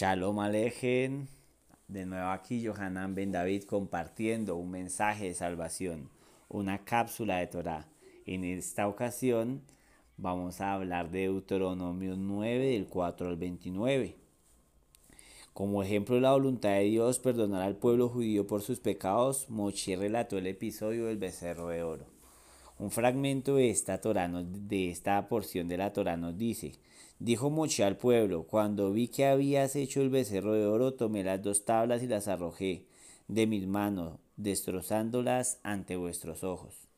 Shalom Alejen. De nuevo aquí Johanan Ben David compartiendo un mensaje de salvación, una cápsula de Torah. En esta ocasión vamos a hablar de Deuteronomio 9 del 4 al 29. Como ejemplo de la voluntad de Dios perdonar al pueblo judío por sus pecados, Mochi relató el episodio del becerro de oro. Un fragmento de esta, Torah de esta porción de la Torah nos dice, Dijo Moche al pueblo, cuando vi que habías hecho el becerro de oro, tomé las dos tablas y las arrojé de mis manos, destrozándolas ante vuestros ojos.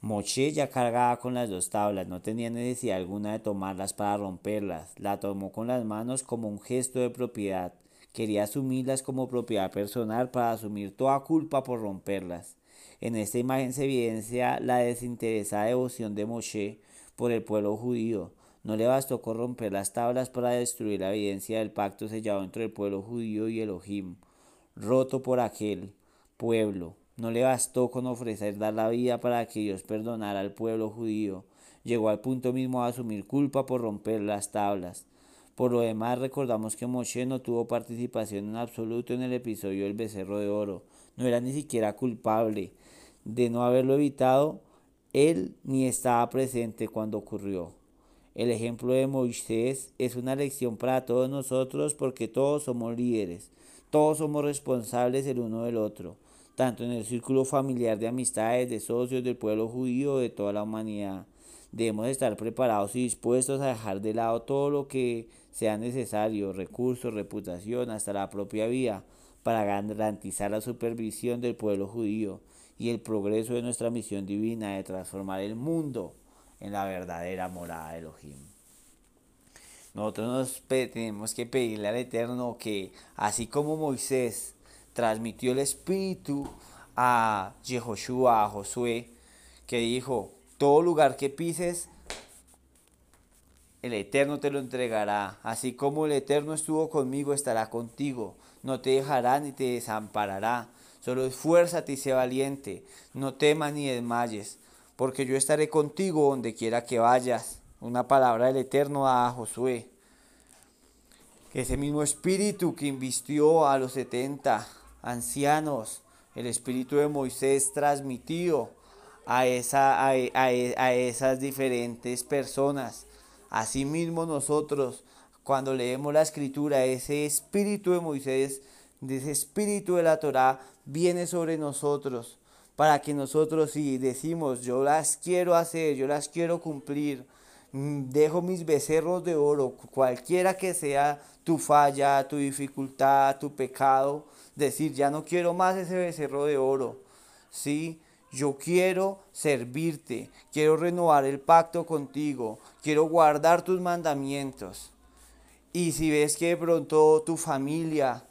Moche ya cargaba con las dos tablas, no tenía necesidad alguna de tomarlas para romperlas, la tomó con las manos como un gesto de propiedad, quería asumirlas como propiedad personal para asumir toda culpa por romperlas. En esta imagen se evidencia la desinteresada devoción de Moshe por el pueblo judío. No le bastó corromper las tablas para destruir la evidencia del pacto sellado entre el pueblo judío y Elohim, roto por aquel pueblo. No le bastó con ofrecer dar la vida para que Dios perdonara al pueblo judío. Llegó al punto mismo de asumir culpa por romper las tablas. Por lo demás, recordamos que Moshe no tuvo participación en absoluto en el episodio del becerro de oro. No era ni siquiera culpable de no haberlo evitado, él ni estaba presente cuando ocurrió. El ejemplo de Moisés es una lección para todos nosotros porque todos somos líderes, todos somos responsables el uno del otro, tanto en el círculo familiar de amistades, de socios, del pueblo judío, de toda la humanidad. Debemos estar preparados y dispuestos a dejar de lado todo lo que sea necesario, recursos, reputación, hasta la propia vida, para garantizar la supervisión del pueblo judío y el progreso de nuestra misión divina de transformar el mundo en la verdadera morada de Elohim. Nosotros nos tenemos que pedirle al Eterno que, así como Moisés transmitió el Espíritu a Jehoshua, a Josué, que dijo, todo lugar que pises, el Eterno te lo entregará. Así como el Eterno estuvo conmigo, estará contigo. No te dejará ni te desamparará. Solo esfuérzate y sé valiente, no temas ni desmayes, porque yo estaré contigo donde quiera que vayas. Una palabra del Eterno a Josué. Ese mismo espíritu que invistió a los setenta ancianos, el espíritu de Moisés transmitido a, esa, a, a esas diferentes personas. Asimismo nosotros, cuando leemos la escritura, ese espíritu de Moisés de ese espíritu de la Torah viene sobre nosotros para que nosotros si decimos yo las quiero hacer, yo las quiero cumplir, mm, dejo mis becerros de oro, cualquiera que sea tu falla, tu dificultad, tu pecado, decir ya no quiero más ese becerro de oro, ¿sí? Yo quiero servirte, quiero renovar el pacto contigo, quiero guardar tus mandamientos. Y si ves que de pronto tu familia,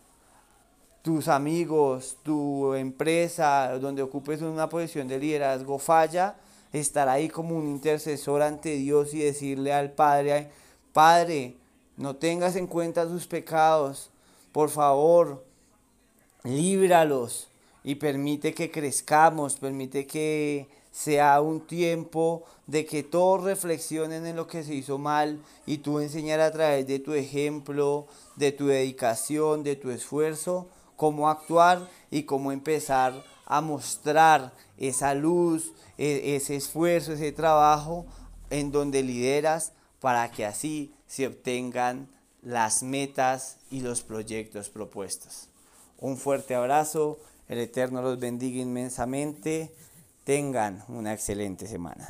tus amigos, tu empresa, donde ocupes una posición de liderazgo falla, estar ahí como un intercesor ante Dios y decirle al Padre, Padre, no tengas en cuenta sus pecados, por favor, líbralos y permite que crezcamos, permite que sea un tiempo de que todos reflexionen en lo que se hizo mal y tú enseñar a través de tu ejemplo, de tu dedicación, de tu esfuerzo, cómo actuar y cómo empezar a mostrar esa luz, e, ese esfuerzo, ese trabajo en donde lideras para que así se obtengan las metas y los proyectos propuestos. Un fuerte abrazo, el Eterno los bendiga inmensamente, tengan una excelente semana.